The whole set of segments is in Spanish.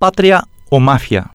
Patria o mafia.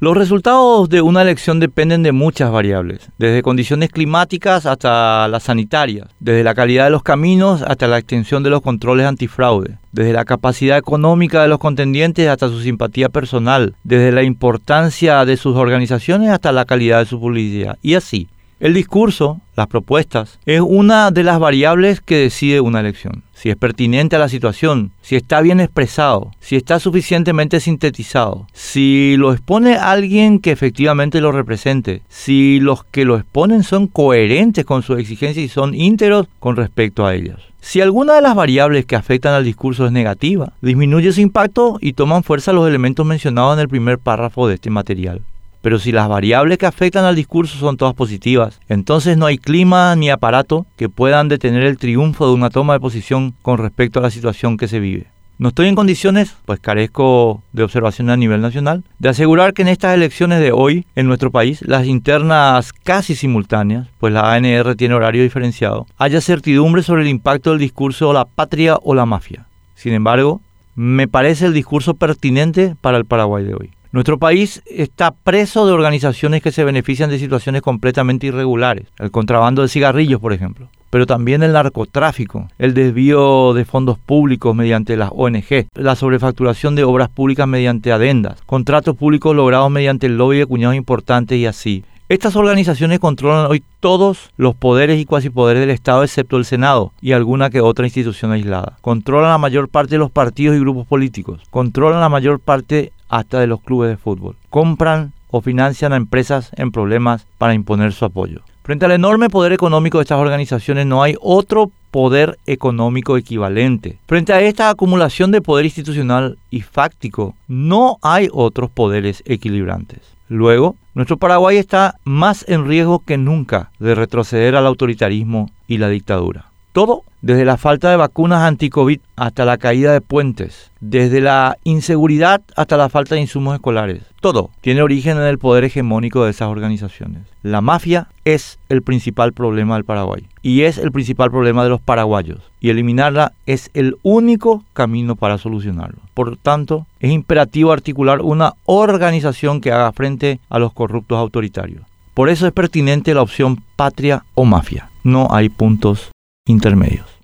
Los resultados de una elección dependen de muchas variables, desde condiciones climáticas hasta las sanitarias, desde la calidad de los caminos hasta la extensión de los controles antifraude, desde la capacidad económica de los contendientes hasta su simpatía personal, desde la importancia de sus organizaciones hasta la calidad de su publicidad, y así. El discurso, las propuestas, es una de las variables que decide una elección. Si es pertinente a la situación, si está bien expresado, si está suficientemente sintetizado, si lo expone alguien que efectivamente lo represente, si los que lo exponen son coherentes con sus exigencias y son íntegros con respecto a ellas. Si alguna de las variables que afectan al discurso es negativa, disminuye su impacto y toman fuerza los elementos mencionados en el primer párrafo de este material. Pero si las variables que afectan al discurso son todas positivas, entonces no hay clima ni aparato que puedan detener el triunfo de una toma de posición con respecto a la situación que se vive. No estoy en condiciones, pues carezco de observación a nivel nacional, de asegurar que en estas elecciones de hoy en nuestro país, las internas casi simultáneas, pues la ANR tiene horario diferenciado, haya certidumbre sobre el impacto del discurso o la patria o la mafia. Sin embargo, me parece el discurso pertinente para el Paraguay de hoy. Nuestro país está preso de organizaciones que se benefician de situaciones completamente irregulares, el contrabando de cigarrillos, por ejemplo, pero también el narcotráfico, el desvío de fondos públicos mediante las ONG, la sobrefacturación de obras públicas mediante adendas, contratos públicos logrados mediante el lobby de cuñados importantes y así. Estas organizaciones controlan hoy todos los poderes y cuasipoderes del Estado excepto el Senado y alguna que otra institución aislada. Controlan la mayor parte de los partidos y grupos políticos. Controlan la mayor parte hasta de los clubes de fútbol. Compran o financian a empresas en problemas para imponer su apoyo. Frente al enorme poder económico de estas organizaciones no hay otro poder económico equivalente. Frente a esta acumulación de poder institucional y fáctico, no hay otros poderes equilibrantes. Luego, nuestro Paraguay está más en riesgo que nunca de retroceder al autoritarismo y la dictadura. Todo desde la falta de vacunas anti-COVID hasta la caída de puentes, desde la inseguridad hasta la falta de insumos escolares. Todo tiene origen en el poder hegemónico de esas organizaciones. La mafia es el principal problema del Paraguay y es el principal problema de los paraguayos y eliminarla es el único camino para solucionarlo. Por tanto, es imperativo articular una organización que haga frente a los corruptos autoritarios. Por eso es pertinente la opción patria o mafia. No hay puntos intermedios.